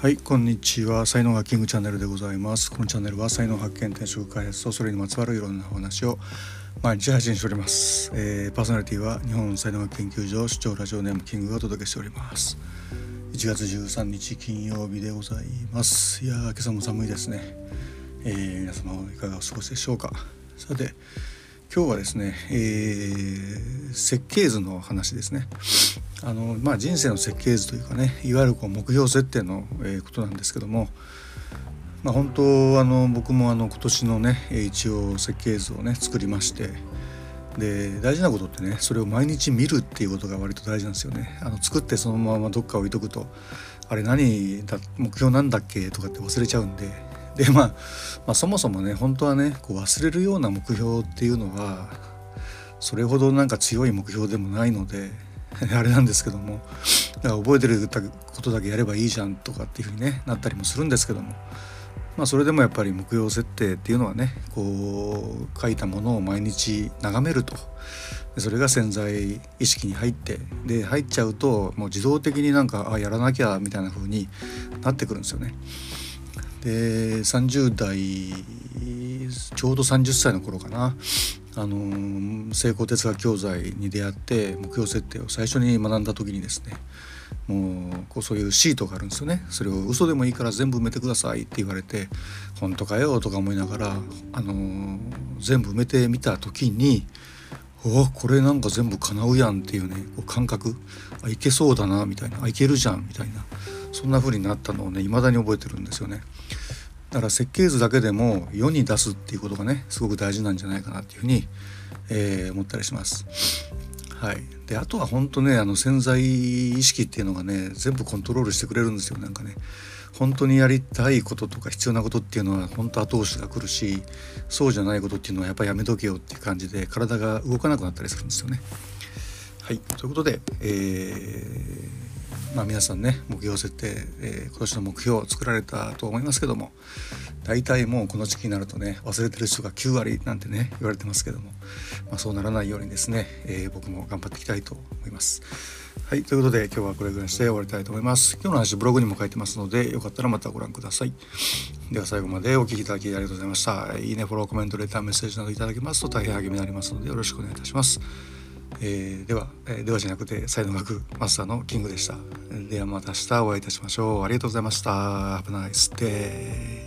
はいこんにちは。才能がキングチャンネルでございます。このチャンネルは才能発見転職開発とそれにまつわるいろんなお話を毎日配信しております、えー、パーソナリティは日本才能学研究所主張ラジオネームキングがお届けしております。1月13日金曜日でございます。いや今朝も寒いですね、えー、皆様いかがお過ごしでしょうか。さて今日はですね、えー、設計図の話ですね。あの、まあ、人生の設計図というかねいわゆるこう目標設定の、え、ことなんですけども、まあ、本当あの僕もあの今年のね一応設計図をね作りましてで大事なことってねそれを毎日見るっていうことが割と大事なんですよね。あの作ってそのままどっか置いとくとあれ何だ目標なんだっけ？とかって忘れちゃうんでで、まあ、まあそもそもね本当はねこう忘れるような目標っていうのはそれほどなんか強い目標でもないので あれなんですけども。だから覚えてることだけやればいいじゃんとかっていうふうに、ね、なったりもするんですけども、まあ、それでもやっぱり目標設定っていうのはねこう書いたものを毎日眺めると。それが潜在意識に入ってで入っちゃうともう自動的になんかあやらなきゃみたいな風になってくるんですよね。で30代ちょうど30歳の頃かな。あの成功哲学教材に出会って目標設定を最初に学んだ時にですねもうこうそういうシートがあるんですよねそれを嘘でもいいから全部埋めてくださいって言われて本当かよとか思いながら、あの全部埋めてみた時におこれなんか全部叶うやんっていうねこう感覚あいけそうだなみたいなあいけるじゃんみたいなそんな風になったのをね未だに覚えてるんですよね。だから設計図だけでも世に出すっていうことがねすごく大事なんじゃないかなっていうふうに、えー、思ったりします。はい、であとは本当ねあの潜在意識っていうのがね全部コントロールしてくれるんですよなんかね本当にやりたいこととか必要なことっていうのは本当後押しが来るしそうじゃないことっていうのはやっぱやめとけよっていう感じで体が動かなくなったりするんですよね。はいということで、えーまあ、皆さんね目標設定、えー、今年の目標を作られたと思いますけども大体もうこの時期になるとね忘れてる人が9割なんてね言われてますけども、まあ、そうならないようにですね、えー、僕も頑張っていきたいと思います。はいということで今日はこれぐらいにして終わりたいと思います。今日の話ブログにも書いてますのでよかったらまたご覧ください。では最後までお聴きいただきありがとうございました。いいねフォローコメントレターメッセージなどいただけますと大変励みになりますのでよろしくお願いいたします。えー、では、えー、ではじゃなくて才能学マスターのキングでした。ではまた明日お会いいたしましょう。ありがとうございました。Have a nice day.